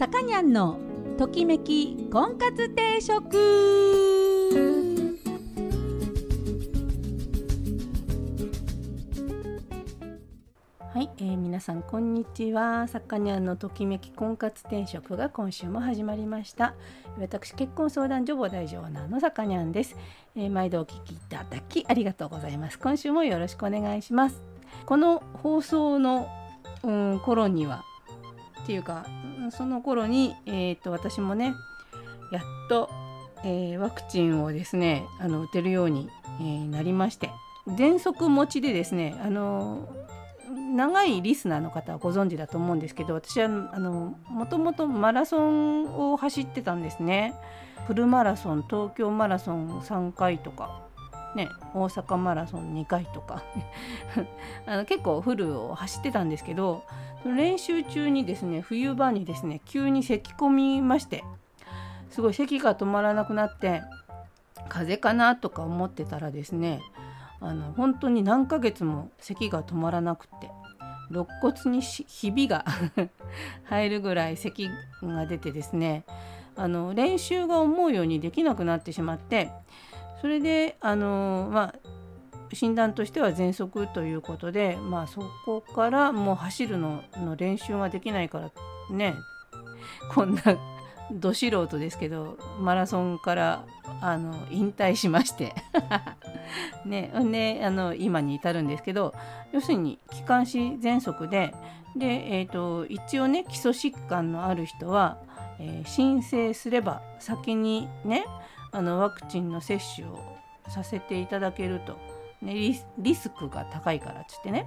さかにゃんのときめき婚活定食。はい、えー、皆さんこんにちは。さかにゃんのときめき婚活定食が今週も始まりました。私結婚相談所母大丈夫のさかにゃんです、えー、毎度お聞きいただきありがとうございます。今週もよろしくお願いします。この放送の、うん、頃にはっていうかその頃に、えーと、私もねやっと、えー、ワクチンをですねあの打てるように、えー、なりまして喘息持ちでですねあの長いリスナーの方はご存知だと思うんですけど私はあのもともとマラソンを走ってたんですね。フルマラソン東京マラソン3回とか。ね、大阪マラソン2回とか。あの結構フルを走ってたんですけど練習中にですね冬場にですね急に咳き込みましてすごい咳が止まらなくなって風邪かなとか思ってたらですねあの本当に何ヶ月も咳が止まらなくって肋骨にひびが 入るぐらい咳が出てですねあの練習が思うようにできなくなってしまってそれであのまあ診断としては喘息ということで、まあ、そこからもう走るのの練習ができないからね。こんなど素人ですけどマラソンからあの引退しまして。ね。あの今に至るんですけど要するに気管支喘息でで、えーと、一応ね基礎疾患のある人は、えー、申請すれば先にねあのワクチンの接種をさせていただけると、ね、リリスクが高いからっつってね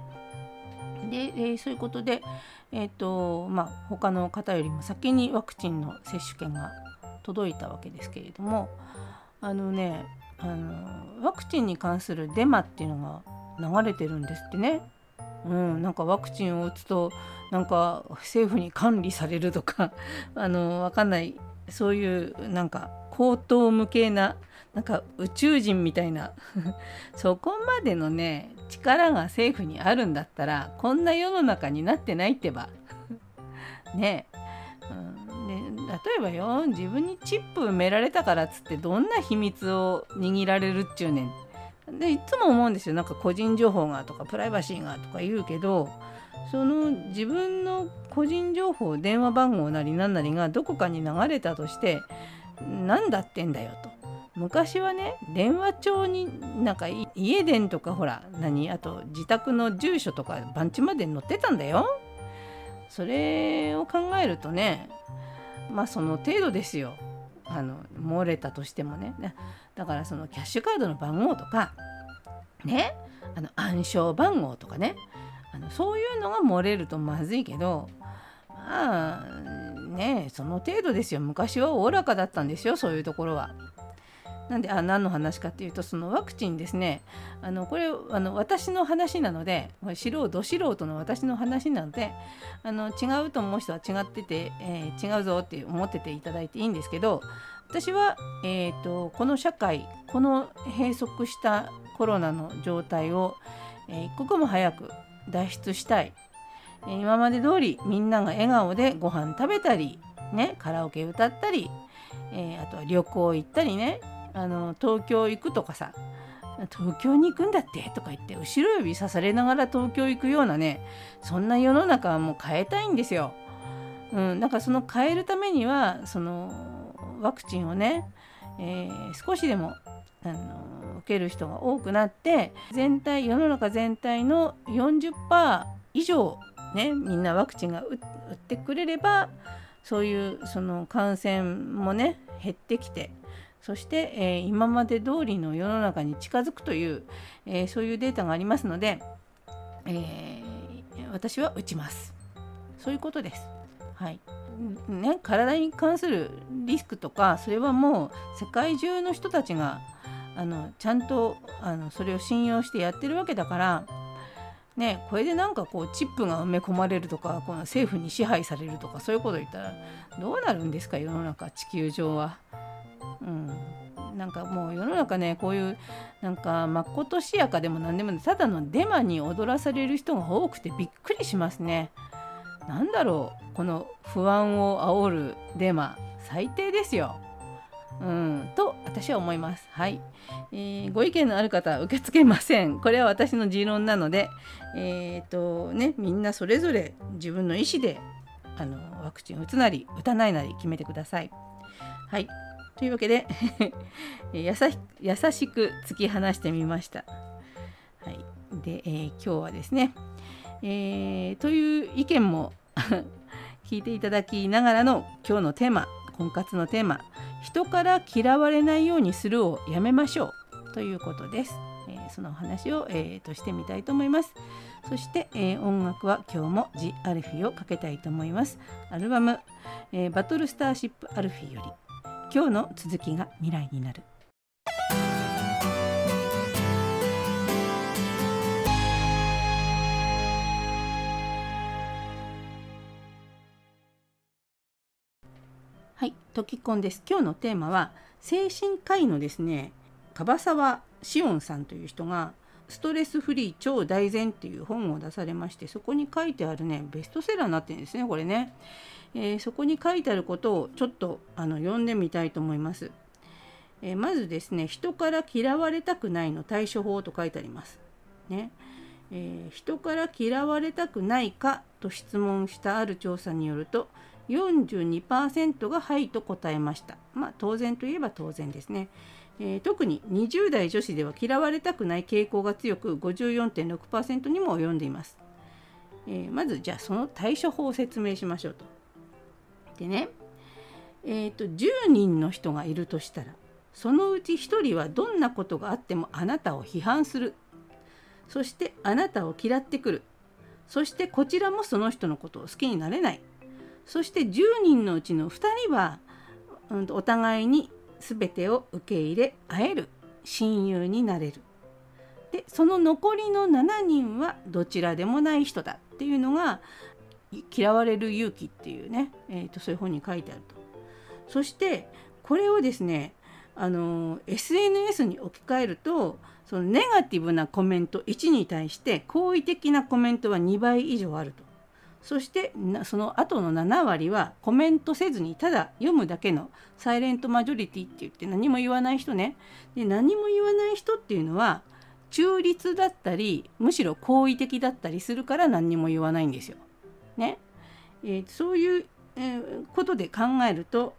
で、えー、そういうことで、えーとまあ、他の方よりも先にワクチンの接種券が届いたわけですけれどもあのねあのワクチンに関するデマっていうのが流れてるんですってね。うん、なんかワクチンを打つとなんか政府に管理されるとか あの分かんないそういうなんか高等無形ななんか宇宙人みたいな。そこまでのね力が政府にあるんだったらこんな世の中になってないってば。ね。え、うん、で例えばよ自分にチップ埋められたからっつってどんな秘密を握られるっちゅうねん。でいつも思うんですよ。なんか個人情報がとかプライバシーがとか言うけどその自分の個人情報電話番号なり何なりがどこかに流れたとして何だってんだよと。昔はね電話帳になんか家電とかほら何あと自宅の住所とか番地まで載ってたんだよ。それを考えるとねまあその程度ですよ。あの漏れたとしてもね。だからそのキャッシュカードの番号とかね。あの暗証番号とかね。あのそういうのが漏れるとまずいけどまあねその程度ですよ。昔はおおらかだったんですよそういうところは。なんであ何の話かっていうとそのワクチンですね。あのこれあの私の話なので素人ど素人の私の話なのであの違うと思う人は違ってて、えー、違うぞって思ってていただいていいんですけど私は、えーと、この社会この閉塞したコロナの状態を、えー、一刻も早く脱出したい。今まで通りみんなが笑顔でご飯食べたり、ね、カラオケ歌ったり、えー、あとは旅行行ったりねあの東京行くとかさ東京に行くんだってとか言って後ろ指さされながら東京行くようなねそんな世の中はもう変えたいんですよ。うん、だからその変えるためにはそのワクチンをね、えー、少しでもあの受ける人が多くなって全体世の中全体の40%以上ねみんなワクチンが打ってくれればそういうその感染もね減ってきてそして、えー、今まで通りの世の中に近づくという、えー、そういうデータがありますので、えー、私は打ちますそういうことです。はいね、体に関するリスクとかそれはもう世界中の人たちがあのちゃんとあのそれを信用してやってるわけだからね、これでなんかこうチップが埋め込まれるとかこの政府に支配されるとかそういうこと言ったらどうなるんですか世の中地球上は。うん、なんかもう世の中ねこういうなんかまことしやかでも何でもただのデマに踊らされる人が多くてびっくりしますね。なんだろうこの不安を煽るデマ最低ですよ。うん、と私は思います。はい、えー、ご意見のある方は受け付けません。これは私の持論なので、えーとね、みんなそれぞれ自分の意思であのワクチンを打つなり打たないなり決めてください。はい、というわけで 優しく突き放してみました。はい、で、えー、今日はですね、えー、という意見も 聞いていただきながらの今日のテーマ婚活のテーマ「人から嫌われないようにする」をやめましょうということです。えー、そのお話を、えー、としてみたいと思います。そして、えー、音楽は今日も「ジ・アルフィ」をかけたいと思います。アルバム、えバトルスターシップ・アルフィより「今日の続きが未来になる」。はい、トキコンです。今日のテーマは精神科医のですね、樺沢志音さんという人がストレスフリー超大善っていう本を出されましてそこに書いてあるねベストセラーになってるんですねこれね、えー、そこに書いてあることをちょっとあの読んでみたいと思います、えー、まずですね人から嫌われたくないの対処法と書いてあります。ね。えー、人から嫌われたくないかと質問したある調査によると42%がはいと答えました。まあ当然といえば当然ですね。えー、特に20代女子では嫌われたくない傾向が強く54.6%にも及んでいます。えー、まずじゃあその対処法を説明しましょうと。でね、えーと、10人の人がいるとしたらそのうち1人はどんなことがあってもあなたを批判するそしてあなたを嫌ってくるそしてこちらもその人のことを好きになれないそして10人のうちの2人は、うん、お互いに全てを受け入れ会える親友になれるでその残りの7人はどちらでもない人だっていうのが嫌われる勇気っていうね、えーと、そういう本に書いてあると。そしてこれをですねあの SNS に置き換えるとそのネガティブなコメント1に対して好意的なコメントは2倍以上あると。そしてその後の7割はコメントせずにただ読むだけのサイレントマジョリティって言って何も言わない人ね。で何も言わない人っていうのは中立だったりむしろ好意的だったりするから何にも言わないんですよ。ね。えー、そういう、えー、ことで考えると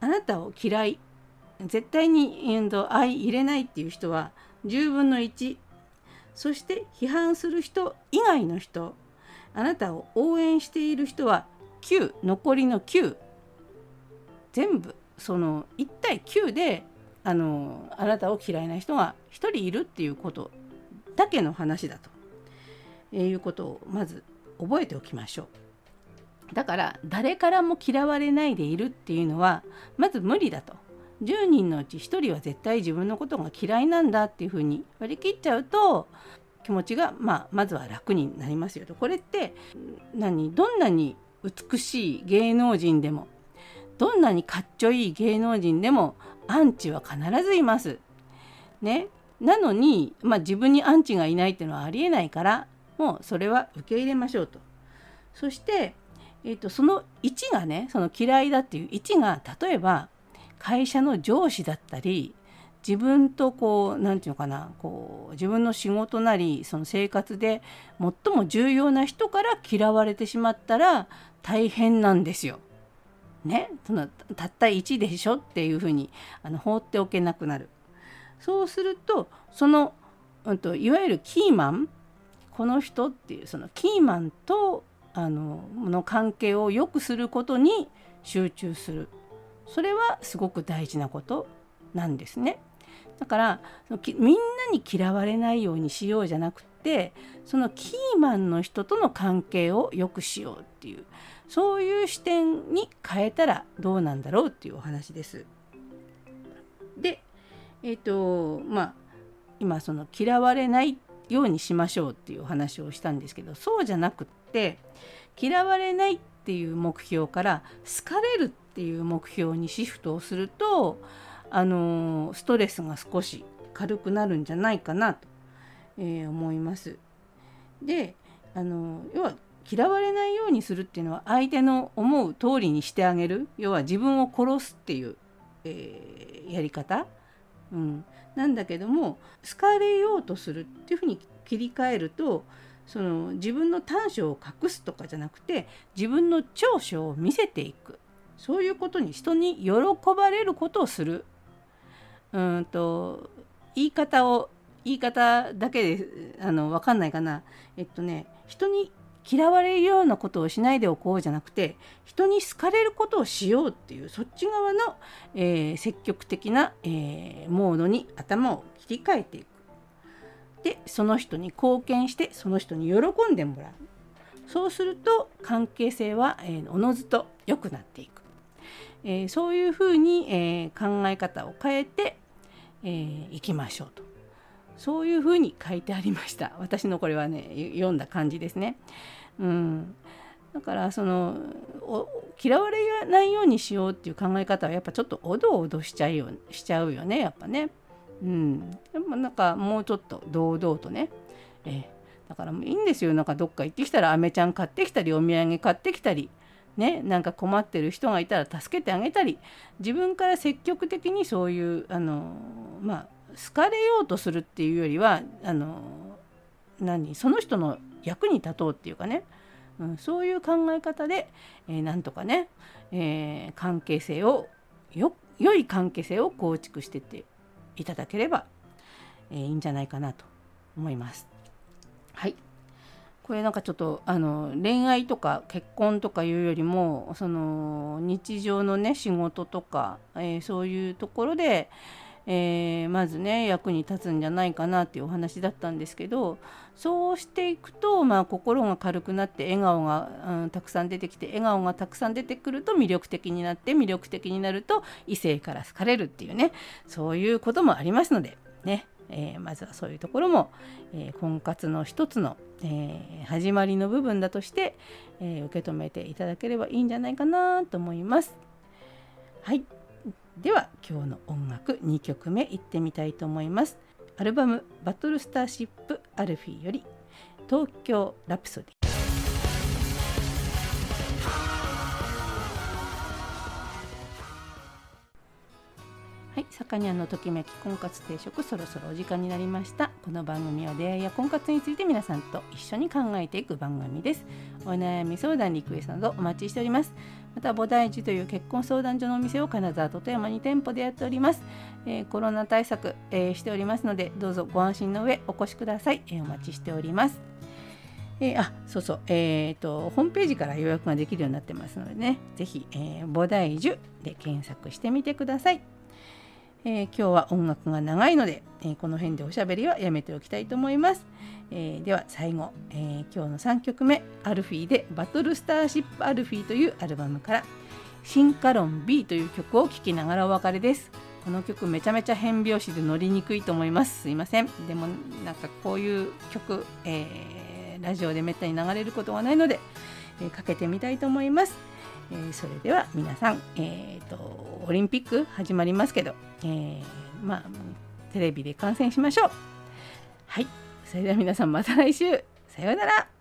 あなたを嫌い絶対に、えー、相入れないっていう人は10分の1そして批判する人以外の人あなたを応援している人は9残りの9全部その1対9であのあなたを嫌いな人が1人いるっていうことだけの話だと、えー、いうことをまず覚えておきましょう。だから誰からも嫌われないでいるっていうのはまず無理だと。10人のうち1人は絶対自分のことが嫌いなんだっていうふうに割り切っちゃうと気持ちが、まあ、まずは楽になりますよとこれって何どんなに美しい芸能人でもどんなにかっちょいい芸能人でもアンチは必ずいます。ね、なのに、まあ、自分にアンチがいないっていうのはありえないからもうそれは受け入れましょうと。そして、えーと、その1がねその嫌いだっていう1が例えば会社の上司だったり自分とこう何て言うのかなこう自分の仕事なりその生活で最も重要な人から嫌われてしまったら大変なんですよ。ね、そのたった1でしょっていうふうにあの放っておけなくなる。そうするとその、うんと、いわゆるキーマンこの人っていうそのキーマンとあのの関係を良くすることに集中するそれはすごく大事なことなんですね。だからみんなに嫌われないようにしようじゃなくてそのキーマンの人との関係を良くしようっていうそういう視点に変えたらどうなんだろうっていうお話です。でえっ、ー、とまあ今その嫌われないようにしましょうっていうお話をしたんですけどそうじゃなくって嫌われないっていう目標から好かれるっていう目標にシフトをするとあのストレスが少し軽くなるんじゃないかなと、えー、思います。であの要は嫌われないようにするっていうのは相手の思う通りにしてあげる。要は自分を殺すっていう、えー、やり方、うん、なんだけども好かれようとするっていうふうに切り替えるとその自分の短所を隠すとかじゃなくて自分の長所を見せていく。そういうことに人に喜ばれることをする。うんと言い方を言い方だけであの分かんないかなえっとね人に嫌われるようなことをしないでおこうじゃなくて人に好かれることをしようっていうそっち側の、えー、積極的な、えー、モードに頭を切り替えていく。でその人に貢献してその人に喜んでもらう。そうすると関係性は、えー、おのずと良くなっていく。えー、そういうふうに、え、考え方を変えて、えー、いきましょうと。そういうふうに書いてありました私のこれはね読んだ感じですね。うん、だからその嫌われないようにしようっていう考え方はやっぱちょっとおどおどしちゃうよしちゃうよねやっぱね。うん、でもなんかもうちょっと堂々とね、え、だからもういいんですよなんかどっか行ってきたらアメちゃん買ってきたりお土産買ってきたり。ね、なんか困ってる人がいたら助けてあげたり自分から積極的にそういうあのまあ好かれようとするっていうよりはあの何その人の役に立とうっていうかね、うん、そういう考え方で、えー、なんとかね、えー、関係性をよ良い関係性を構築してっていただければ、えー、いいんじゃないかなと思います。はいこれなんかちょっとあの恋愛とか結婚とかいうよりもその日常のね仕事とか、えー、そういうところで、えー、まずね役に立つんじゃないかなっていうお話だったんですけどそうしていくと、まあ、心が軽くなって笑顔が、うん、たくさん出てきて笑顔がたくさん出てくると魅力的になって魅力的になると異性から好かれるっていうねそういうこともありますのでね。えー、まずはそういうところも、えー、婚活の一つの、えー、始まりの部分だとして、え受け止めていただければいいんじゃないかなと思います。はい。では今日の音楽2曲目いってみたいと思います。アルバム「バトルスターシップアルフィー」より「東京ラプソディ」さかにゃんのときめき婚活定食そろそろお時間になりました。この番組は出会いや婚活について皆さんと一緒に考えていく番組です。お悩み相談リクエストなどお待ちしております。また菩提寺という結婚相談所のお店を金沢と富山に店舗でやっております、えー、コロナ対策、えー、しておりますのでどうぞご安心の上お越しください、えー、お待ちしております。えー、あそうそう、えーと、ホームページから予約ができるようになってますのでね、ぜひ、えー、菩提樹で検索してみてください。えー、今日は音楽が長いので、えー、この辺でおしゃべりはやめておきたいと思います。えー、では最後、え今日の3曲目「アルフィー」で「バトルスターシップアルフィー」というアルバムから「進化論 B」という曲を聴きながらお別れです。この曲めちゃめちゃ変拍子で乗りにくいと思います。すいません。でもなんかこういう曲、えラジオでめったに流れることはないので、えかけてみたいと思います。えー、それでは皆さん、えーと、オリンピック始まりますけど、えー、まあテレビで観戦しましょう。はい、それでは皆さんまた来週さようなら。